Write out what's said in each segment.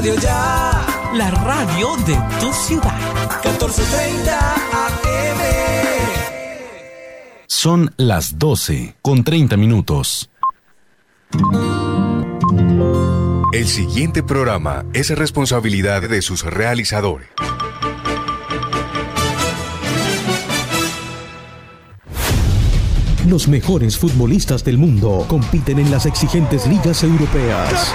Radio Ya. La radio de tu ciudad. 1430 AM. Son las 12 con 30 minutos. El siguiente programa es responsabilidad de sus realizadores. Los mejores futbolistas del mundo compiten en las exigentes ligas europeas.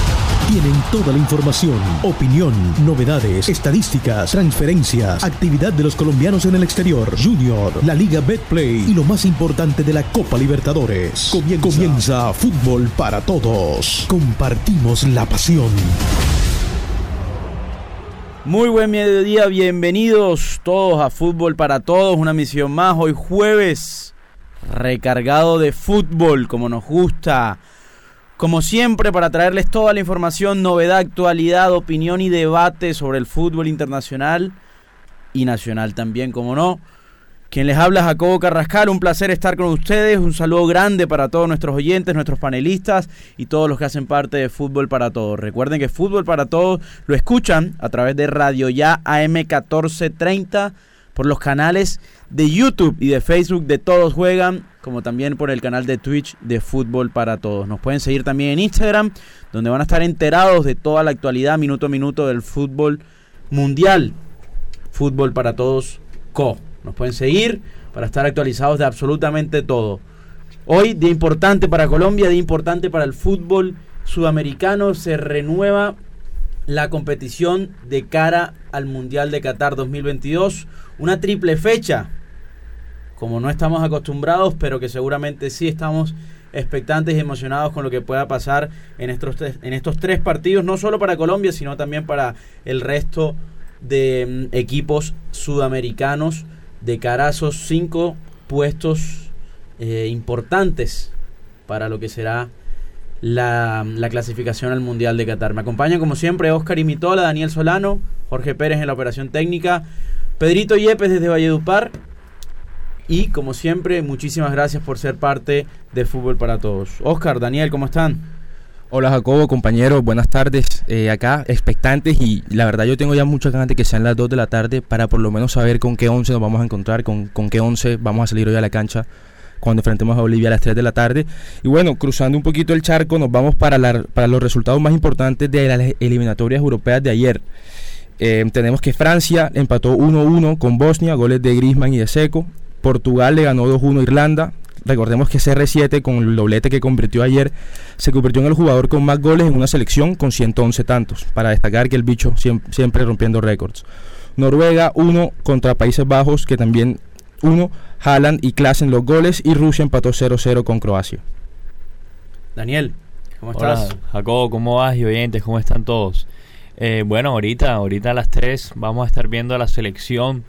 Tienen toda la información, opinión, novedades, estadísticas, transferencias, actividad de los colombianos en el exterior, Junior, la Liga Betplay y lo más importante de la Copa Libertadores. Comienza, Fútbol para Todos. Compartimos la pasión. Muy buen mediodía, bienvenidos todos a Fútbol para Todos, una misión más hoy jueves, recargado de fútbol como nos gusta como siempre, para traerles toda la información, novedad, actualidad, opinión y debate sobre el fútbol internacional y nacional también, como no. Quien les habla Jacobo Carrascal, un placer estar con ustedes, un saludo grande para todos nuestros oyentes, nuestros panelistas y todos los que hacen parte de Fútbol para Todos. Recuerden que Fútbol para Todos lo escuchan a través de Radio Ya AM 1430 por los canales de YouTube y de Facebook de Todos Juegan, como también por el canal de Twitch de Fútbol para Todos. Nos pueden seguir también en Instagram, donde van a estar enterados de toda la actualidad minuto a minuto del fútbol mundial. Fútbol para Todos Co. Nos pueden seguir para estar actualizados de absolutamente todo. Hoy, día importante para Colombia, día importante para el fútbol sudamericano. Se renueva la competición de cara al Mundial de Qatar 2022. Una triple fecha, como no estamos acostumbrados, pero que seguramente sí estamos expectantes y emocionados con lo que pueda pasar en estos, en estos tres partidos, no solo para Colombia, sino también para el resto de mm, equipos sudamericanos de cara esos cinco puestos eh, importantes para lo que será la, la, clasificación al Mundial de Qatar. Me acompañan como siempre Oscar Imitola, Daniel Solano, Jorge Pérez en la operación técnica, Pedrito Yepes desde Valledupar y como siempre muchísimas gracias por ser parte de Fútbol para Todos. Oscar, Daniel, ¿cómo están? Hola Jacobo, compañeros, buenas tardes. Eh, acá expectantes y la verdad yo tengo ya muchas ganas de que sean las 2 de la tarde para por lo menos saber con qué 11 nos vamos a encontrar, con, con qué 11 vamos a salir hoy a la cancha cuando enfrentemos a Bolivia a las 3 de la tarde. Y bueno, cruzando un poquito el charco, nos vamos para, los resultados más importantes de las eliminatorias europeas de ayer. Eh, tenemos que Francia empató 1-1 con Bosnia, goles de Griezmann y de Seco. Portugal le ganó 2-1 a Irlanda. Recordemos que CR7 con el doblete que convirtió ayer se convirtió en el jugador con más goles en una selección con 111 tantos, para destacar que el bicho siempre, siempre rompiendo récords. Noruega 1 contra Países Bajos, que también 1, Haaland y Klaas en los goles y Rusia empató 0-0 con Croacia. Daniel, ¿cómo estás? Hola, Jacobo, ¿cómo vas? Y oyentes, ¿cómo están todos? Eh, bueno, ahorita, ahorita a las 3 vamos a estar viendo a la selección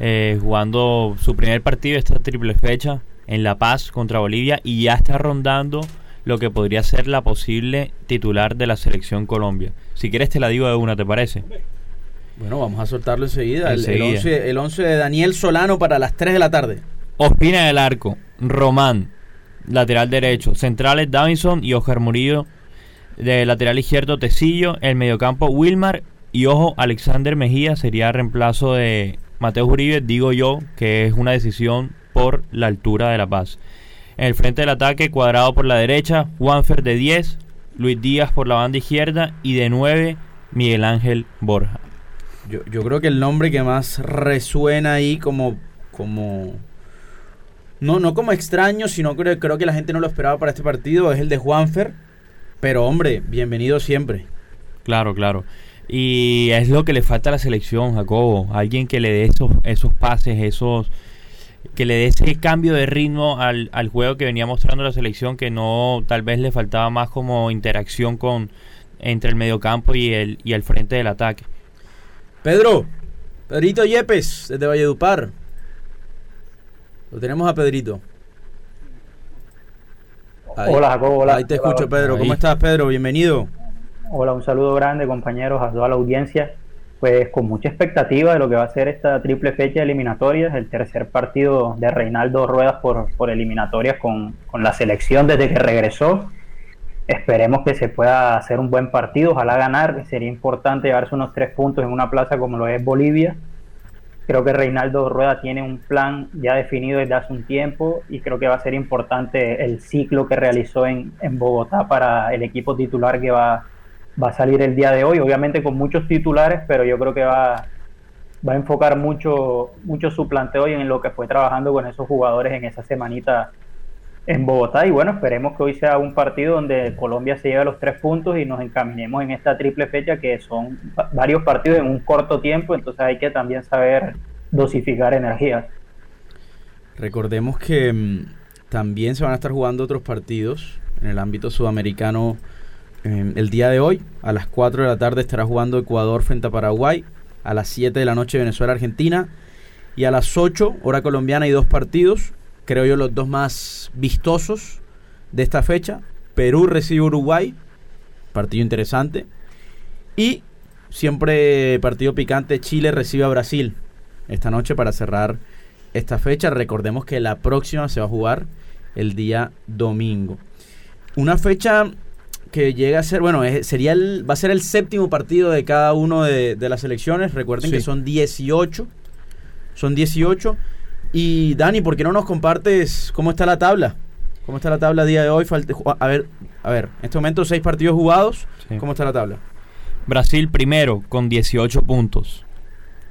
eh, jugando su primer partido esta triple fecha en La Paz contra Bolivia y ya está rondando lo que podría ser la posible titular de la selección Colombia. Si quieres te la digo de una, ¿te parece? Bueno, vamos a soltarlo enseguida. El, 11, de Daniel Solano para las 3 de la tarde. Ospina del arco, Román, lateral derecho, centrales Davinson y Oscar Murillo, de lateral izquierdo Tecillo, el mediocampo Wilmar y ojo, Alexander Mejía sería reemplazo de Mateo Uribe, digo yo que es una decisión por la altura de La Paz. En el frente del ataque, cuadrado por la derecha, Juanfer de 10, Luis Díaz por la banda izquierda y de 9, Miguel Ángel Borja. Yo, yo creo que el nombre que más resuena ahí como, como no, no como extraño, sino creo, creo que la gente no lo esperaba para este partido, es el de Juanfer. Pero hombre, bienvenido siempre. Claro, claro. Y es lo que le falta a la selección, Jacobo. Alguien que le dé esos, esos pases, esos que le dé ese cambio de ritmo al, al juego que venía mostrando la selección, que no tal vez le faltaba más como interacción con entre el mediocampo y el, y el frente del ataque. Pedro, Pedrito Yepes, desde Valledupar. Lo tenemos a Pedrito. hola, Jacobo. Hola. Ahí te escucho, Pedro. ¿Cómo estás, Pedro? Bienvenido. Hola, un saludo grande, compañeros, a toda la audiencia. Pues con mucha expectativa de lo que va a ser esta triple fecha de eliminatorias, el tercer partido de Reinaldo Ruedas por, por eliminatorias con, con la selección desde que regresó. Esperemos que se pueda hacer un buen partido, ojalá ganar, sería importante llevarse unos tres puntos en una plaza como lo es Bolivia Creo que Reinaldo Rueda tiene un plan ya definido desde hace un tiempo y creo que va a ser importante el ciclo que realizó en, Bogotá para el equipo titular que va, va a salir el día de hoy. Obviamente con muchos titulares, pero yo creo que va, va a enfocar mucho, mucho su planteo y en lo que fue trabajando con esos jugadores en esa semanita en Bogotá. Y bueno, esperemos que hoy sea un partido donde Colombia se lleve los tres puntos y nos encaminemos en esta triple fecha, que son varios partidos en un corto tiempo, entonces hay que también saber dosificar energías. Recordemos que mm, también se van a estar jugando otros partidos en el ámbito sudamericano em, el día de hoy. A las 4 de la tarde estará jugando Ecuador frente a Paraguay. A las 7 de la noche Venezuela-Argentina. Y a las 8, hora colombiana, hay dos partidos creo yo, los dos más vistosos de esta fecha. Perú recibe Uruguay, partido interesante. Y siempre partido picante, Chile recibe a Brasil esta noche para cerrar esta fecha. Recordemos que la próxima se va a jugar el día domingo. Una fecha que llega a ser, bueno, sería el, va a ser el séptimo partido de cada uno de, las elecciones. Recuerden que son 18. Son 18. Y Dani, ¿por qué no nos compartes cómo está la tabla? ¿Cómo está la tabla a día de hoy? a ver, a ver, en este momento seis partidos jugados. ¿Cómo está la tabla? Brasil primero con 18 puntos.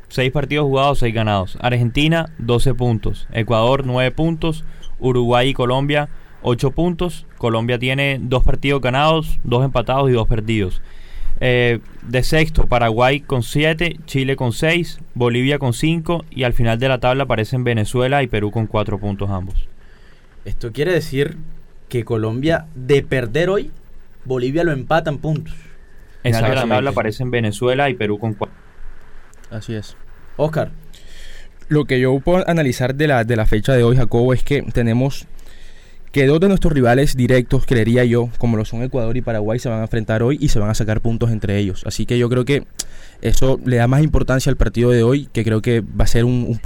Seis partidos jugados, seis ganados. Argentina, 12 puntos. Ecuador, 9 puntos. Uruguay y Colombia, 8 puntos. Colombia tiene dos partidos ganados, dos empatados y dos perdidos. Eh, de sexto, Paraguay con 7, Chile con 6, Bolivia con 5 y al final de la tabla aparecen Venezuela y Perú con 4 puntos ambos. Esto quiere decir que Colombia, de perder hoy, Bolivia lo empata en puntos. En la tabla aparecen Venezuela y Perú con 4. Así es. Oscar. Lo que yo puedo analizar de la, de la fecha de hoy, Jacobo, es que tenemos que dos de nuestros rivales directos, creería yo, como lo son Ecuador y Paraguay, se van a enfrentar hoy y se van a sacar puntos entre ellos. Así que yo creo que eso le da más importancia al partido de hoy, que creo que va a ser un,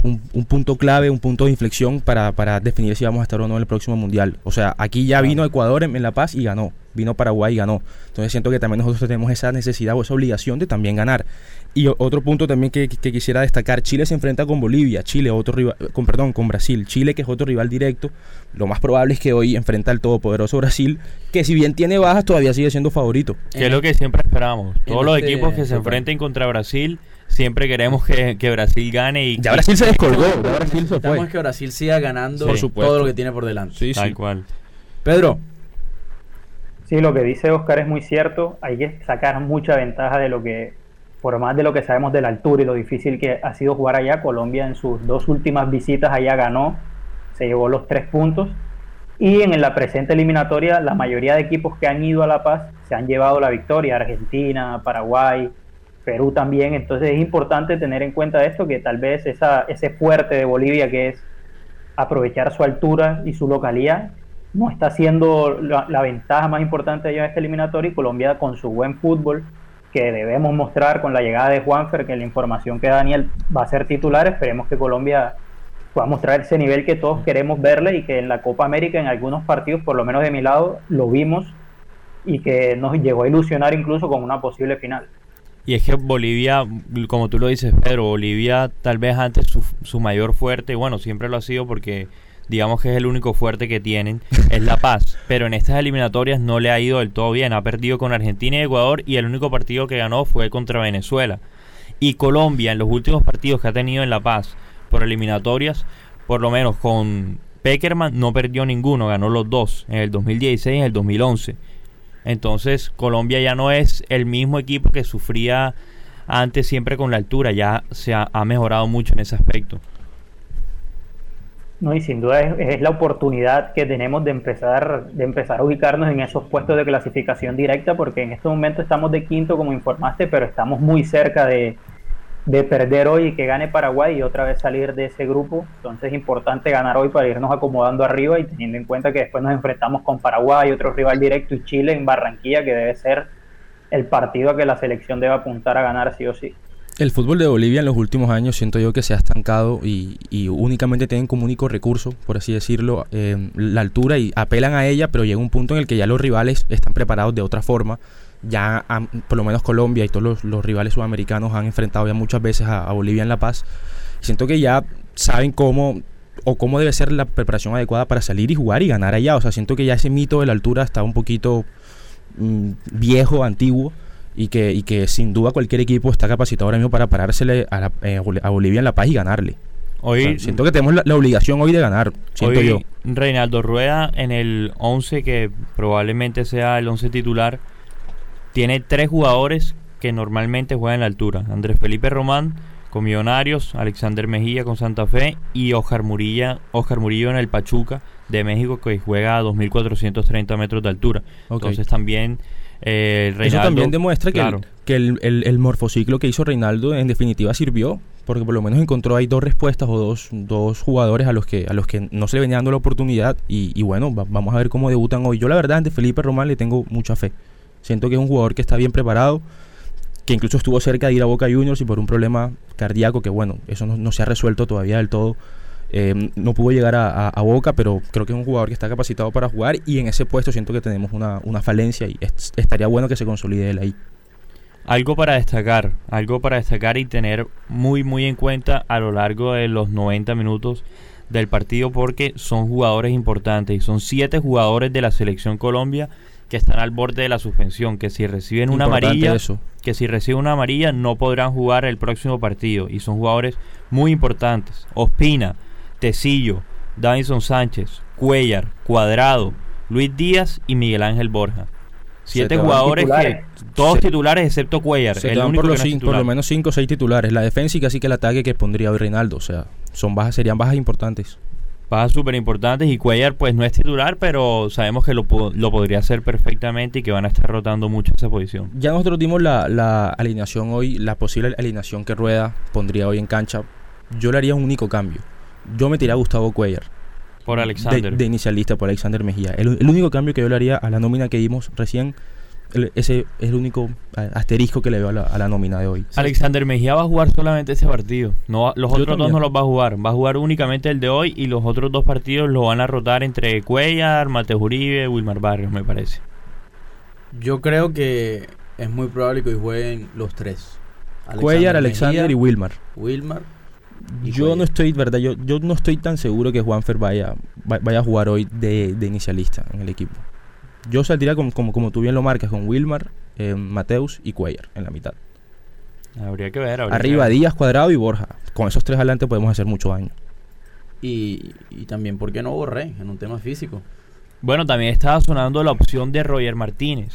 punto clave, un punto de inflexión para, definir si vamos a estar o no en el próximo Mundial. O sea, aquí ya vino Ecuador en, La Paz y ganó, vino Paraguay y ganó. Entonces siento que también nosotros tenemos esa necesidad o esa obligación de también ganar. Y otro punto también que, quisiera destacar, Chile se enfrenta con Bolivia, Chile otro rival, con perdón, con Brasil, Chile que es otro rival directo. Lo más probable es que hoy enfrenta al todopoderoso Brasil, que si bien tiene bajas todavía sigue siendo favorito. Que es lo que siempre esperamos. Todos los este equipos que se enfrenten contra Brasil siempre queremos que, Brasil gane y ya Brasil se descolgó, ya Brasil se fue. que Brasil siga ganando todo lo que tiene por delante. Sí, Tal cual. Pedro. Sí, lo que dice Oscar es muy cierto. Hay que sacar mucha ventaja de lo que por más de lo que sabemos de la altura y lo difícil que ha sido jugar allá, Colombia en sus dos últimas visitas allá ganó, se llevó los tres puntos. Y en la presente eliminatoria, la mayoría de equipos que han ido a La Paz se han llevado la victoria, Argentina, Paraguay, Perú también. Entonces es importante tener en cuenta esto, que tal vez esa, ese fuerte de Bolivia, que es aprovechar su altura y su localidad, no está siendo la, ventaja más importante de en esta eliminatoria y Colombia con su buen fútbol que debemos mostrar con la llegada de Juanfer, que la información que Daniel va a ser titular, esperemos que Colombia pueda mostrar ese nivel que todos queremos verle y que en la Copa América en algunos partidos, por lo menos de mi lado, lo vimos y que nos llegó a ilusionar incluso con una posible final. Y es que Bolivia, como tú lo dices, Pedro, Bolivia tal vez antes su, su mayor fuerte, bueno, siempre lo ha sido porque digamos que es el único fuerte que tienen, es La Paz. Pero en estas eliminatorias no le ha ido del todo bien. Ha perdido con Argentina y Ecuador y el único partido que ganó fue contra Venezuela. Y Colombia, en los últimos partidos que ha tenido en La Paz por eliminatorias, por lo menos con Peckerman no perdió ninguno, ganó los dos, en el 2016 y en el 2011. Entonces Colombia ya no es el mismo equipo que sufría antes siempre con la altura, ya se ha mejorado mucho en ese aspecto. No, y sin duda es, la oportunidad que tenemos de empezar, de empezar a ubicarnos en esos puestos de clasificación directa, porque en este momento estamos de quinto, como informaste, pero estamos muy cerca de, de perder hoy y que gane Paraguay y otra vez salir de ese grupo. Entonces es importante ganar hoy para irnos acomodando arriba y teniendo en cuenta que después nos enfrentamos con Paraguay, otro rival directo y Chile en Barranquilla, que debe ser el partido a que la selección debe apuntar a ganar sí o sí. El fútbol de Bolivia en los últimos años siento yo que se ha estancado y, únicamente tienen como único recurso, por así decirlo, eh, la altura y apelan a ella, pero llega un punto en el que ya los rivales están preparados de otra forma ya por lo menos Colombia y todos los, rivales sudamericanos han enfrentado ya muchas veces a, Bolivia en La Paz. Siento que ya saben cómo o cómo debe ser la preparación adecuada para salir y jugar y ganar allá. O sea, siento que ya ese mito de la altura está un poquito mm, viejo, antiguo. Y que, y que sin duda cualquier equipo está capacitado ahora mismo para parársele a, eh, a Bolivia en La Paz y ganarle. Hoy, siento que tenemos la, obligación hoy de ganar, siento hoy, yo. Reinaldo Rueda en el 11 que probablemente sea el 11 titular tiene tres jugadores que normalmente juegan en la altura. Andrés Felipe Román con Millonarios, Alexander Mejía con Santa Fe y Oscar, Murilla, Oscar Murillo en el Pachuca de México que juega a 2.430 metros de altura. Entonces también eh, Eso también demuestra que, el, que el, morfociclo que hizo Reinaldo en definitiva sirvió, porque por lo menos encontró ahí dos respuestas o dos, dos jugadores a los que a los que no se le venía dando la oportunidad y, bueno, vamos a ver cómo debutan hoy. Yo la verdad, de Felipe Román le tengo mucha fe. Siento que es un jugador que está bien preparado, que incluso estuvo cerca de ir a Boca Juniors y por un problema cardíaco, que bueno, eso no, se ha resuelto todavía del todo. Eh, no pudo llegar a, Boca, pero creo que es un jugador que está capacitado para jugar y en ese puesto siento que tenemos una, falencia y estaría bueno que se consolide él ahí. Algo para destacar, algo para destacar y tener muy muy en cuenta a lo largo de los 90 minutos del partido porque son jugadores importantes y son siete jugadores de la selección Colombia que están al borde de la suspensión, que si reciben una amarilla, que si reciben una amarilla no podrán jugar el próximo partido y son jugadores muy importantes. Ospina, Tecillo, Davison Sánchez, Cuellar, Cuadrado, Luis Díaz y Miguel Ángel Borja. Siete jugadores que todos titulares excepto Cuellar, el único por, los por lo menos cinco o seis titulares. La defensa y casi que el ataque que pondría hoy Reinaldo, o sea, son bajas serían bajas importantes bajas súper importantes y Cuellar pues no es titular, pero sabemos que lo, lo, podría hacer perfectamente y que van a estar rotando mucho esa posición. Ya nosotros dimos la, la, alineación hoy, la posible alineación que Rueda pondría hoy en cancha. Yo le haría un único cambio. Yo me a Gustavo Cuellar. Por Alexander. De, inicialista, por Alexander Mejía. El, el único cambio que yo le haría a la nómina que dimos recién ese es el único asterisco que le veo a la, nómina de hoy. Alexander Mejía va a jugar solamente ese partido. No, los otros dos no los va a jugar. Va a jugar únicamente el de hoy y los otros dos partidos lo van a rotar entre Cuellar, Mateo Uribe, Wilmar Barrios, me parece. Yo creo que es muy probable que hoy jueguen los tres. Cuellar, Alexander y Wilmar. Wilmar. Yo no estoy, verdad, yo, yo no estoy tan seguro que Juanfer vaya, vaya a jugar hoy de inicialista en el equipo. Yo saldría como, como, tú bien lo marcas, con Wilmar, eh, Mateus y Cuellar en la mitad. Habría que ver. Arriba Díaz, Cuadrado y Borja. Con esos tres adelante podemos hacer mucho daño. Y, también, ¿por qué no Borré en un tema físico? Bueno, también estaba sonando la opción de Roger Martínez.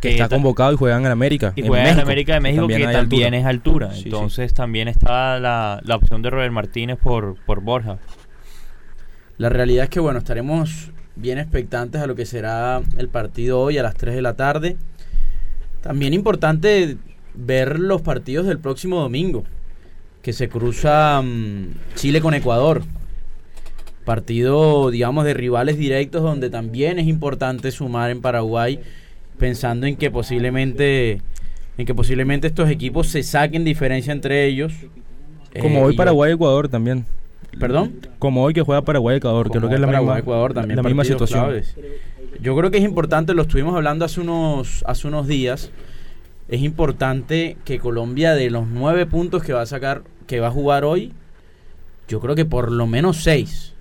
Que, está convocado y juega en América. Y juega en América de México, que también, es altura. Entonces también está la, la, opción de Roger Martínez por, por Borja. La realidad es que, bueno, estaremos bien expectantes a lo que será el partido hoy a las 3 de la tarde. También importante ver los partidos del próximo domingo, que se cruza mm, Chile con Ecuador. Partido, digamos, de rivales directos donde también es importante sumar en Paraguay, pensando en que posiblemente, en que posiblemente estos equipos se saquen diferencia entre ellos. Como hoy eh, Paraguay-Ecuador también. ¿Perdón? Como hoy que juega Paraguay-Ecuador, creo que es la misma, Ecuador también la misma situación. Yo creo que es importante, lo estuvimos hablando hace unos, hace unos días, es importante que Colombia de los nueve puntos que va a sacar, que va a jugar hoy, yo creo que por lo menos seis.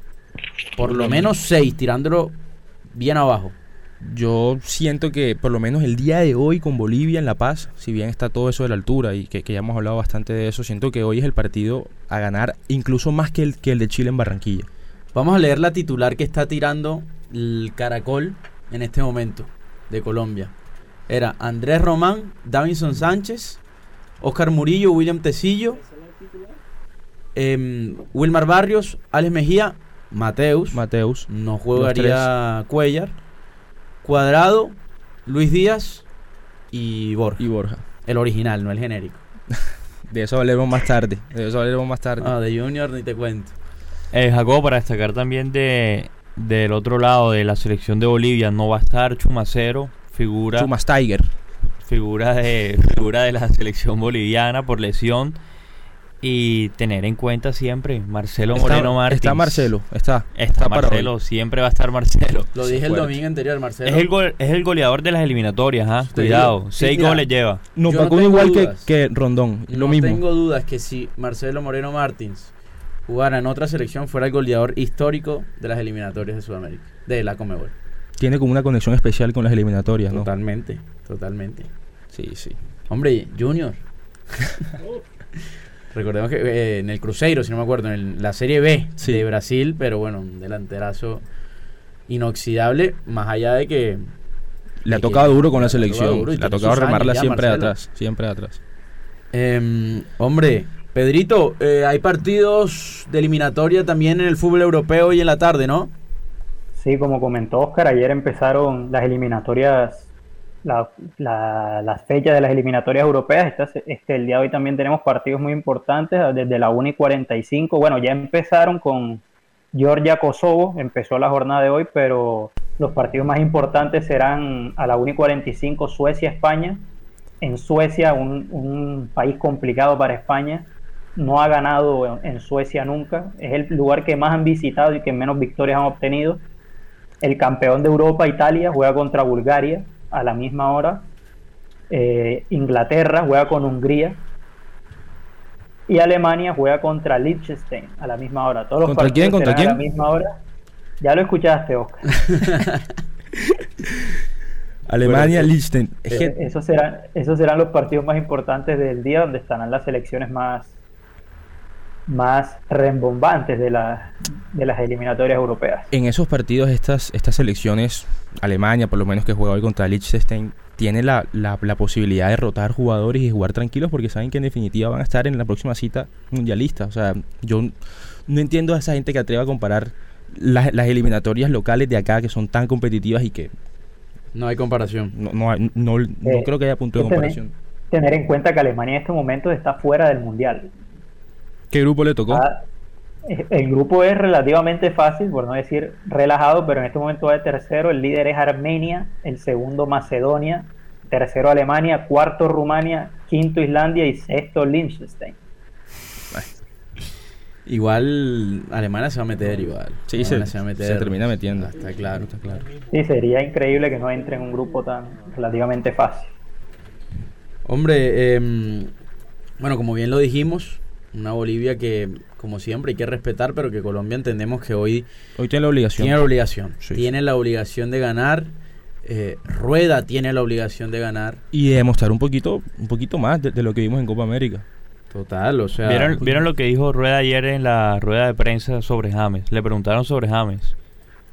Por lo menos seis, tirándolo bien abajo yo siento que por lo menos el día de hoy con Bolivia en La Paz, si bien está todo eso de la altura y que, ya hemos hablado bastante de eso, siento que hoy es el partido a ganar incluso más que el, que el de Chile en Barranquilla. Vamos a leer la titular que está tirando el Caracol en este momento de Colombia. Era Andrés Román, Davinson Sánchez, Oscar Murillo, William Tecillo, em, Wilmar Barrios, Alex Mejía, Mateus. Mateus. No jugaría Cuellar Cuadrado, Luis Díaz y Borja. Y Borja. El original, no el genérico. De eso hablaremos más tarde. De eso hablaremos más tarde. Ah, de Junior ni te cuento. Eh, Jacobo, para destacar también de del otro lado de la selección de Bolivia, no va a estar Chumacero, figura, Chumas Tiger. figura, de, figura de la selección boliviana por lesión. Y tener en cuenta siempre Marcelo Está- Moreno Martins. Está Marcelo, está. Está, Marcelo, siempre va a estar Marcelo. Lo dije el domingo anterior, Marcelo. Es el, gol- es el goleador de las eliminatorias, ¿ah? Cuidado, digo. seis mira. goles lleva. No vacuna tengo igual que, dudas. que Rondón. Lo no mismo. tengo dudas que si Marcelo Moreno Martins jugara en otra selección fuera el goleador histórico de las eliminatorias de Sudamérica, de la Comebol. Tiene como una conexión especial con las eliminatorias, ¿no? Totalmente, totalmente. Sí, sí. Hombre, Junior. Recordemos que eh, en el Cruzeiro, si no me acuerdo, en la Serie B Sí. de Brasil, pero bueno, un delanterazo inoxidable, más allá de que Le ha tocado duro con la le ha tocado selección. duro Le ha tocado remarla ya, siempre Marcelo. atrás. Siempre de atrás. Em, hombre, Pedrito, eh, hay partidos de eliminatoria también en el fútbol europeo hoy en la tarde, ¿no? Sí, como comentó Oscar, ayer empezaron las eliminatorias, la- la- las fechas de las eliminatorias europeas. Este, el día de hoy también tenemos partidos muy importantes, desde la 1 y 45. Bueno, ya empezaron con Georgia-Kosovo, empezó la jornada de hoy, pero los partidos más importantes serán a la 1 y 45 Suecia-España. En Suecia, un, país complicado para España, no ha ganado en Suecia nunca. Es el lugar que más han visitado y que menos victorias han obtenido. El campeón de Europa, Italia, juega contra Bulgaria a la misma hora. Eh, Inglaterra juega con Hungría. Y Alemania juega contra Liechtenstein a la misma hora. Todos los ¿Contra quién? partidos ¿Contra serán a quién? la misma hora. Ya lo escuchaste, Oscar. Alemania, Liechtenstein. Eh, esos, serán, esos serán los partidos más importantes del día, donde estarán las selecciones más, más rembombantes de, la- de las eliminatorias europeas. en esos partidos, estas, estas selecciones, Alemania, por lo menos que juega hoy contra Liechtenstein, tiene la, la, la posibilidad de rotar jugadores y jugar tranquilos porque saben que en definitiva van a estar en la próxima cita mundialista. O sea, yo no entiendo a esa gente que atreva a comparar las, las eliminatorias locales de acá que son tan competitivas y que No hay comparación. no, no, hay- no, no Eh, creo que haya punto de que tener- comparación. Tener en cuenta que Alemania en este momento está fuera del mundial. ¿Qué grupo le tocó? Ah, El grupo es relativamente fácil, por no decir relajado, pero en este momento va de tercero. El líder es Armenia, el segundo Macedonia, tercero Alemania, cuarto Rumania, quinto Islandia y sexto Liechtenstein. Igual Alemania se va a meter igual. Sí, se- se termina metiendo. Ah, Está claro, está claro. Sí, sería increíble que no entre en un grupo tan relativamente fácil. Hombre, em, bueno, como bien lo dijimos, una Bolivia que, como siempre, hay que respetar, pero que Colombia entendemos que hoy Hoy tiene la obligación. tiene la obligación. Sí. Tiene la obligación de ganar. eh, Rueda tiene la obligación de ganar. Y de demostrar un poquito, un poquito más de, de lo que vimos en Copa América. Total, o sea. ¿Vieron, ¿Vieron lo que dijo Rueda ayer en la rueda de prensa sobre James? Le preguntaron sobre James.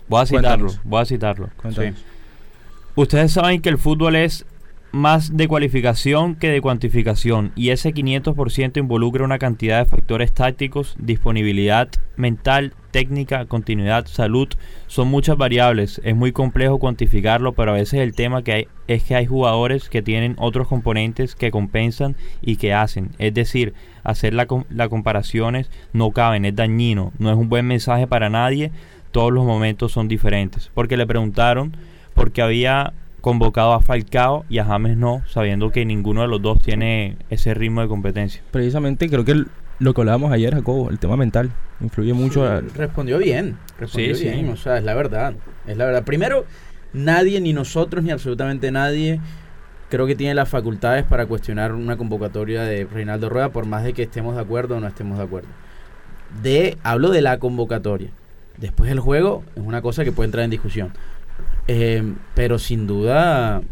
Voy a citarlo, Cuéntanos. voy a citarlo. Ustedes saben que el fútbol es más de cualificación que de cuantificación y ese 500% involucra una cantidad de factores tácticos, disponibilidad mental, técnica, continuidad, salud, son muchas variables, es muy complejo cuantificarlo, pero a veces el tema que hay es que hay jugadores que tienen otros componentes que compensan y que hacen, es decir, hacer las la comparaciones no caben, es dañino, no es un buen mensaje para nadie, todos los momentos son diferentes, porque le preguntaron porque había convocado a Falcao y a James no, sabiendo que ninguno de los dos tiene ese ritmo de competencia. Precisamente creo que el- lo que hablábamos ayer, Jacobo, el tema mental, influye mucho. a- Respondió bien. Respondió Sí, sí. bien. O sea, es la verdad. Es la verdad. Primero, nadie, ni nosotros, ni absolutamente nadie, creo que tiene las facultades para cuestionar una convocatoria de Reinaldo Rueda, por más de que estemos de acuerdo o no estemos de acuerdo. De, hablo de la convocatoria. Después el juego es una cosa que puede entrar en discusión. Eh, pero sin duda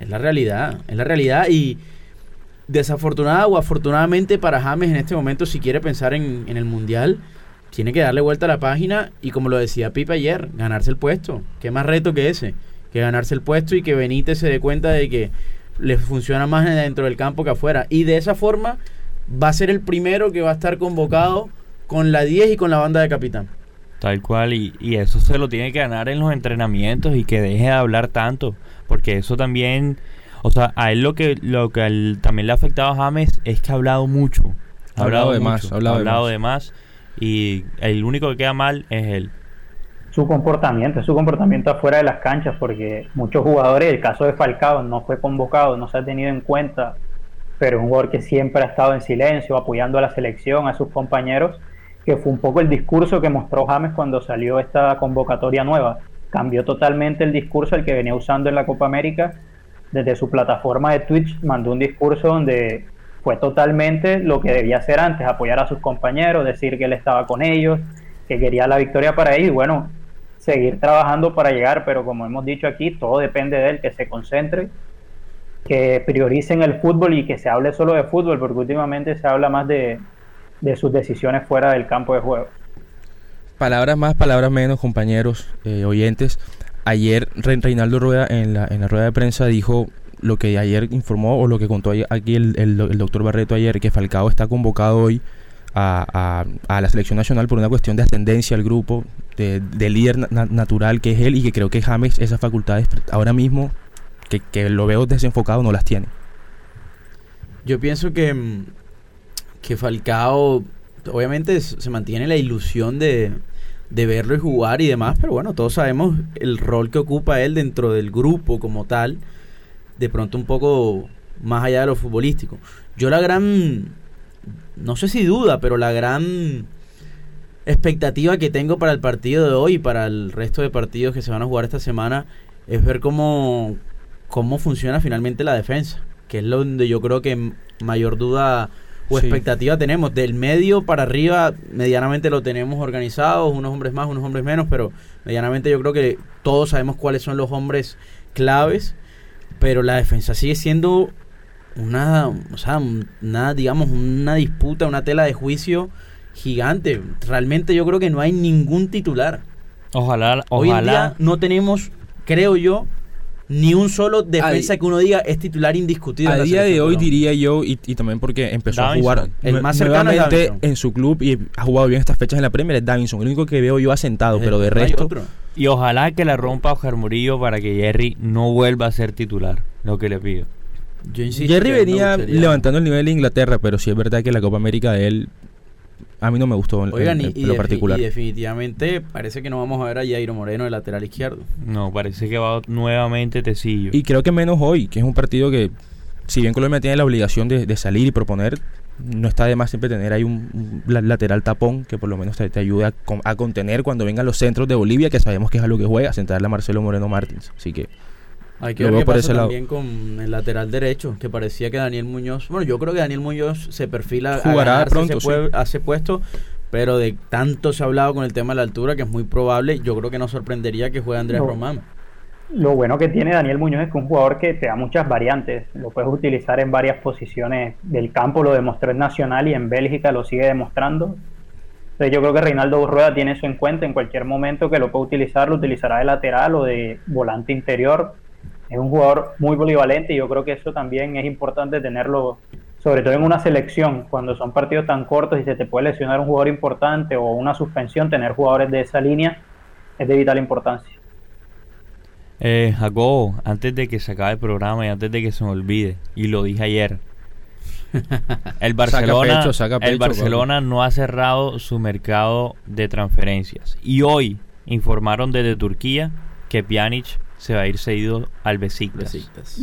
es la realidad. Es la realidad y desafortunada o afortunadamente para James en este momento, si quiere pensar en, el Mundial, tiene que darle vuelta a la página y como lo decía Pipe ayer, ganarse el puesto. ¿Qué más reto que ese? Que ganarse el puesto y que Benítez se dé cuenta de que le funciona más dentro del campo que afuera. Y de esa forma va a ser el primero que va a estar convocado con la 10 y con la banda de capitán. Tal cual, y, y eso se lo tiene que ganar en los entrenamientos y que deje de hablar tanto, porque eso también, O sea, a él lo que, lo que también le ha afectado a James es que ha hablado mucho. Ha hablado de más, ha hablado, de, más. Y el único que queda mal es él. Su comportamiento, su comportamiento afuera de las canchas, porque muchos jugadores, el caso de Falcao, no fue convocado, no se ha tenido en cuenta, pero es un jugador que siempre ha estado en silencio, apoyando a la selección, a sus compañeros, que fue un poco el discurso que mostró James cuando salió esta convocatoria nueva. Cambió totalmente el discurso el que venía usando en la Copa América. Desde su plataforma de Twitch mandó un discurso donde fue totalmente lo que debía hacer antes, apoyar a sus compañeros, decir que él estaba con ellos, que quería la victoria para ellos bueno, seguir trabajando para llegar, pero como hemos dicho aquí, todo depende de él, que se concentre, que prioricen el fútbol y que se hable solo de fútbol, porque últimamente se habla más de, de sus decisiones fuera del campo de juego. Palabras más, palabras menos, compañeros, eh, oyentes. Ayer Reinaldo Rueda en la, en la rueda de prensa dijo lo que ayer informó o lo que contó aquí el, el, doctor Barreto ayer, que Falcao está convocado hoy a, a, la selección nacional por una cuestión de ascendencia al grupo, de, líder natural que es él y que creo que James esas facultades ahora mismo, que, que lo veo desenfocado, no las tiene. Yo pienso que mm, que Falcao, obviamente se mantiene la ilusión de, de verlo y jugar y demás, pero bueno, todos sabemos el rol que ocupa él dentro del grupo como tal, de pronto un poco más allá de lo futbolístico. Yo la gran, no sé si duda, pero la gran expectativa que tengo para el partido de hoy y para el resto de partidos que se van a jugar esta semana es ver cómo, cómo funciona finalmente la defensa, que es donde yo creo que mayor duda o expectativa tenemos. Del medio para arriba, medianamente lo tenemos organizado, unos hombres más, unos hombres menos, pero medianamente yo creo que todos sabemos cuáles son los hombres claves, pero la defensa sigue siendo una, o sea, una, digamos, una disputa, una tela de juicio gigante. Realmente yo creo que no hay ningún titular. Ojalá, Hoy en día no tenemos, creo yo, ni un solo defensa que uno diga es titular indiscutible. A día de hoy diría yo, y, también porque empezó a jugar el más nuevamente en su club y ha jugado bien estas fechas en la Premier, es Davinson. El único que veo yo asentado, pero de resto... Y ojalá que la rompa Ojar Murillo para que Jerry no vuelva a ser titular, lo que le pido. Jerry venía levantando el nivel de Inglaterra, pero sí es verdad que la Copa América de él a mí no me gustó en, lo particular. Y definitivamente parece que no vamos a ver a Jairo Moreno de lateral izquierdo. No, parece que va nuevamente Tecillo. Y creo que menos hoy, que es un partido que, si bien Colombia tiene la obligación de, salir y proponer, no está de más siempre tener ahí un, lateral tapón que por lo menos te, te ayude a, contener cuando vengan los centros de Bolivia, que sabemos que es a lo que juega, sentarle a Marcelo Moreno Martins. Así que hay que ver qué pasa también con el lateral derecho, que parecía que Daniel Muñoz, bueno, yo creo que Daniel Muñoz se perfila jugará a pronto ese, puesto, pero de tanto se ha hablado con el tema de la altura que es muy probable, yo creo que no sorprendería que juegue Andrés Román. Lo bueno que tiene Daniel Muñoz es que es un jugador que te da muchas variantes, lo puedes utilizar en varias posiciones del campo, lo demostró en Nacional y en Bélgica lo sigue demostrando. Entonces yo creo que Reinaldo Rueda tiene eso en cuenta, en cualquier momento que lo pueda utilizar, lo utilizará de lateral o de volante interior es un jugador muy polivalente y yo creo que eso también es importante tenerlo, sobre todo en una selección, cuando son partidos tan cortos y se te puede lesionar un jugador importante o una suspensión, tener jugadores de esa línea es de vital importancia. Eh, Jacobo, antes de que se acabe el programa y antes de que se me olvide, y lo dije ayer, el Barcelona, el Barcelona no ha cerrado su mercado de transferencias. Y hoy informaron desde Turquía que Pjanic se va a ir seguido al Besiktas.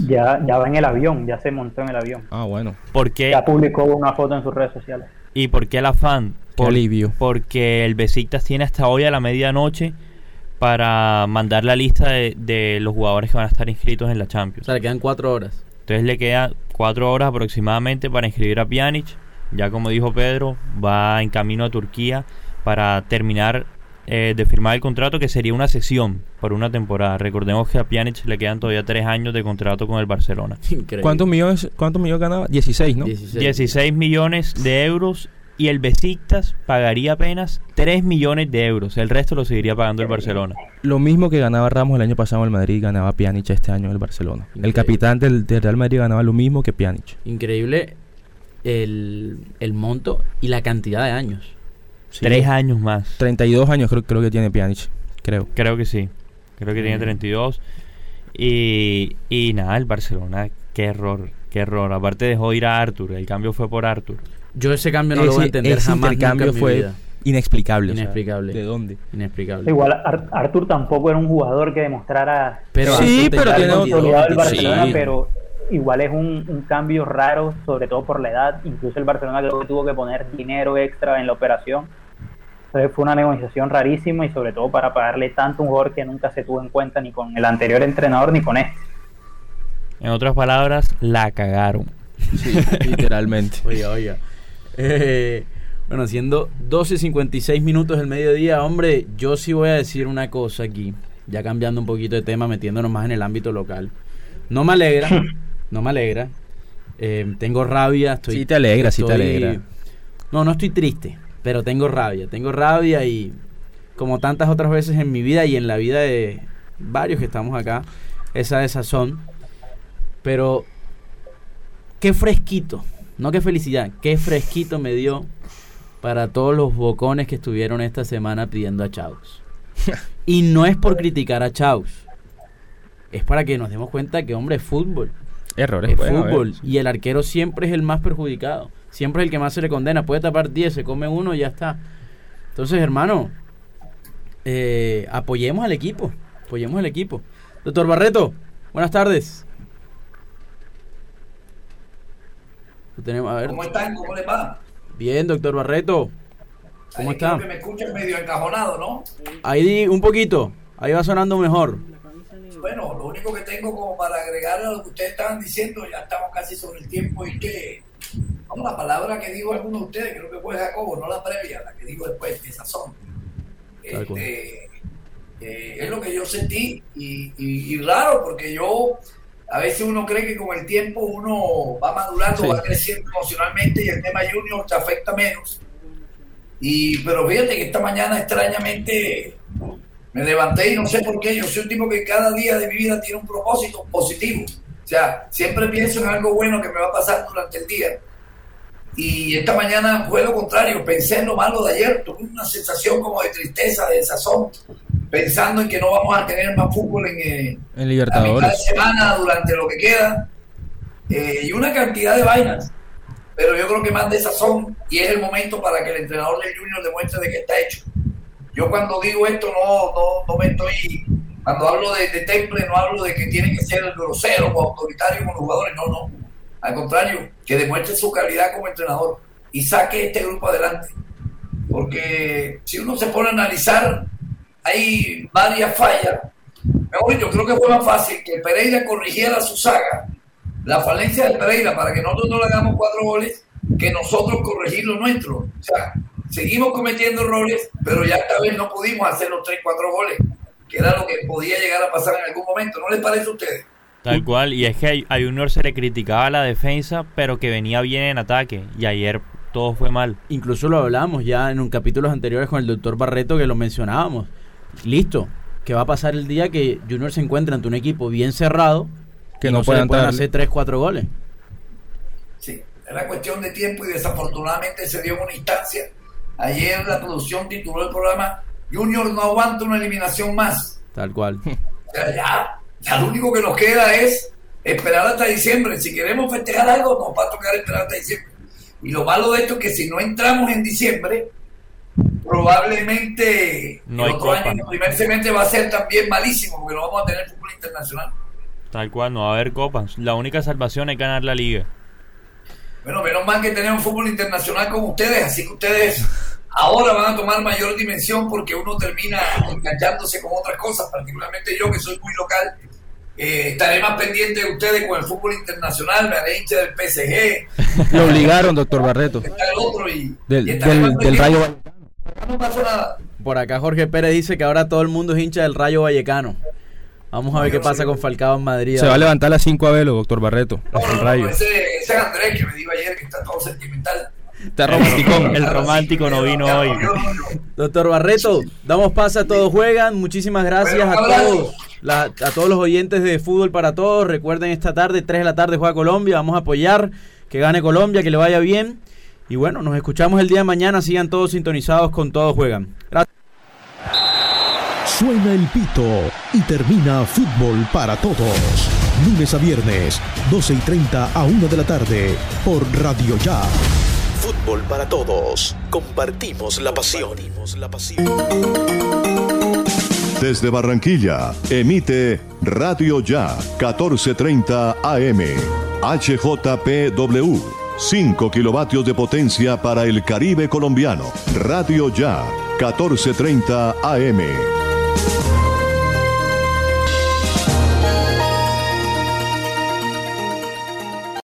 Ya, ya va en el avión, ya se montó en el avión. Ah, bueno. ¿Por Ya publicó una foto en sus redes sociales. ¿Y por qué el afán? Por, alivio. Porque el Besiktas tiene hasta hoy a la medianoche para mandar la lista de, los jugadores que van a estar inscritos en la Champions. O sea, le quedan cuatro horas. Entonces le quedan cuatro horas aproximadamente para inscribir a Pjanic. Ya como dijo Pedro, va en camino a Turquía para terminar eh, de firmar el contrato, que sería una sesión por una temporada. Recordemos que a Pjanic le quedan todavía tres años de contrato con el Barcelona. ¿Cuántos millones, cuántos millones ganaba? 16, ¿no? 16. millones de euros y el Besiktas pagaría apenas 3 millones de euros. El resto lo seguiría pagando el Barcelona. Lo mismo que ganaba Ramos el año pasado en el Madrid, ganaba Pjanic este año en el Barcelona. El capitán del, Real Madrid ganaba lo mismo que Pjanic. Increíble el, el monto y la cantidad de años. Tres años más. 32 años creo, creo que tiene Pjanic, creo. Creo que sí. Creo que tiene 32. Y, y nada, el Barcelona Qué error, qué error. Aparte dejó ir a Arthur, el cambio fue por Arthur. Yo ese cambio no lo voy a entender ese jamás. en mi fue vida. inexplicable. o sea, Inexplicable. ¿De dónde? Inexplicable. Igual Ar- Arthur tampoco era un jugador que demostrara Pero Sí, Arthur pero tiene 22, consolidado el 23 Barcelona, pero igual es un, un cambio raro, sobre todo por la edad. Incluso el Barcelona creo que tuvo que poner dinero extra en la operación. Entonces fue una negociación rarísima y sobre todo para pagarle tanto a un jugador que nunca se tuvo en cuenta ni con el anterior entrenador ni con este. En otras palabras, la cagaron. Sí, literalmente. Oiga, oiga. Eh, bueno, siendo 12.56 minutos del mediodía, hombre, yo sí voy a decir una cosa aquí, ya cambiando un poquito de tema, metiéndonos más en el ámbito local. No me alegra, no me alegra. Eh, tengo rabia, estoy... Sí te alegra, sí te alegra. No, no estoy triste, pero tengo rabia. Tengo rabia y como tantas otras veces en mi vida y en la vida de varios que estamos acá, esa desazón. Pero qué fresquito, no qué felicidad, qué fresquito me dio para todos los bocones que estuvieron esta semana pidiendo a Chaus. y no es por criticar a Chaus, es para que nos demos cuenta que, hombre, es fútbol. Errores haber, fútbol. sí. Y el arquero siempre es el más perjudicado. Siempre es el que más se le condena. Puede tapar 10, se come uno y ya está. Entonces, hermano, eh, apoyemos al equipo. Apoyemos al equipo. Doctor Barreto, buenas tardes. Lo tenemos, a ver. ¿Cómo están? ¿Cómo les va? Bien, doctor Barreto. ¿Cómo Ahí está? que me escuchan medio encajonado, ¿no? Ahí un poquito. Ahí va sonando mejor. Bueno, lo único que tengo como para agregar a lo que ustedes estaban diciendo, ya estamos casi sobre el tiempo, y que, vamos, la palabra que dijo alguno de ustedes, creo que fue Jacobo, no la previa, la que dijo después, de sazón. Este, eh, es lo que yo sentí, y, y- y raro, porque yo, a veces uno cree que con el tiempo uno va madurando, Sí. va creciendo emocionalmente, y el tema junior te afecta menos. Y, pero fíjate que esta mañana extrañamente me levanté y no sé por qué. Yo soy un tipo que cada día de mi vida tiene un propósito positivo. O sea, siempre pienso en algo bueno que me va a pasar durante el día. Y esta mañana fue lo contrario. Pensé en lo malo de ayer. Tuve una sensación como de tristeza, de desazón, pensando en que no vamos a tener más fútbol en, eh, En la mitad de semana durante lo que queda eh, y una cantidad de vainas. Pero yo creo que más de esas son y es el momento para que el entrenador del Junior demuestre de que está hecho. Yo cuando digo esto no, no, no me estoy, cuando hablo de, de temple no hablo de que tiene que ser grosero o autoritario con los jugadores, no, no. Al contrario, que demuestre su calidad como entrenador y saque este grupo adelante. Porque si uno se pone a analizar, hay varias fallas. Mejor, yo creo que fue más fácil que Pereira corrigiera su saga, la falencia del Pereira, para que nosotros no le hagamos cuatro goles, que nosotros corregir lo nuestro. O sea, seguimos cometiendo errores, pero ya esta vez no pudimos hacer los tres, cuatro goles, que era lo que podía llegar a pasar en algún momento. ¿No les parece a ustedes? Tal cual, y es que a Junior se le criticaba la defensa, pero que venía bien en ataque, y ayer todo fue mal. Incluso lo hablamos ya en un capítulos anteriores con el doctor Barreto que lo mencionábamos. Listo. ¿Qué va a pasar el día que Junior se encuentra ante un equipo bien cerrado Que y no puedan pueden hacer 3, 4 goles? Sí, era cuestión de tiempo y desafortunadamente se dio en una instancia. Ayer la producción tituló el programa Junior no aguanta una eliminación más. Tal cual. O sea, ya, ya lo único que nos queda es esperar hasta diciembre. Si queremos festejar algo, nos va a tocar esperar hasta diciembre. Y lo malo de esto es que si no entramos en diciembre, probablemente No el hay otro copa. año, el primer semestre va a ser también malísimo, porque no vamos a tener fútbol internacional. Tal cual, no va a haber copas. La única salvación es ganar la liga. Bueno, menos mal que tenemos fútbol internacional con ustedes, así que ustedes ahora van a tomar mayor dimensión porque uno termina enganchándose con otras cosas, particularmente yo que soy muy local. eh, estaré más pendiente de ustedes con el fútbol internacional, me haré hincha del PSG, Lo obligaron, doctor Barreto. está el otro y, Del, y del, del. Rayo. No pasó nada. Por acá Jorge Pérez dice que ahora todo el mundo es hincha del Rayo Vallecano. Vamos a ver qué pasa con Falcao en Madrid. Se va a levantar a las 5 a velo, doctor Barreto. No, El Rayo. ese, ese es Andrés que me dijo ayer que está todo sentimental. Está romanticón. El romántico no vino hoy. Doctor Barreto, damos paso a todos juegan. Muchísimas gracias a todos. la- a todos los oyentes de Fútbol para Todos. Recuerden esta tarde, 3 de la tarde juega Colombia. Vamos a apoyar. Que gane Colombia, que le vaya bien. Y bueno, nos escuchamos el día de mañana. Sigan todos sintonizados con Todos Juegan. Gracias. Suena el pito y termina fútbol para todos. Lunes a viernes, 12 y 30 a 1 de la tarde, por Radio Ya. Fútbol para todos. Compartimos la pasión. Desde Barranquilla, emite Radio Ya, 1430 AM. HJPW. 5 kilovatios de potencia para el Caribe colombiano. Radio Ya, 1430 AM.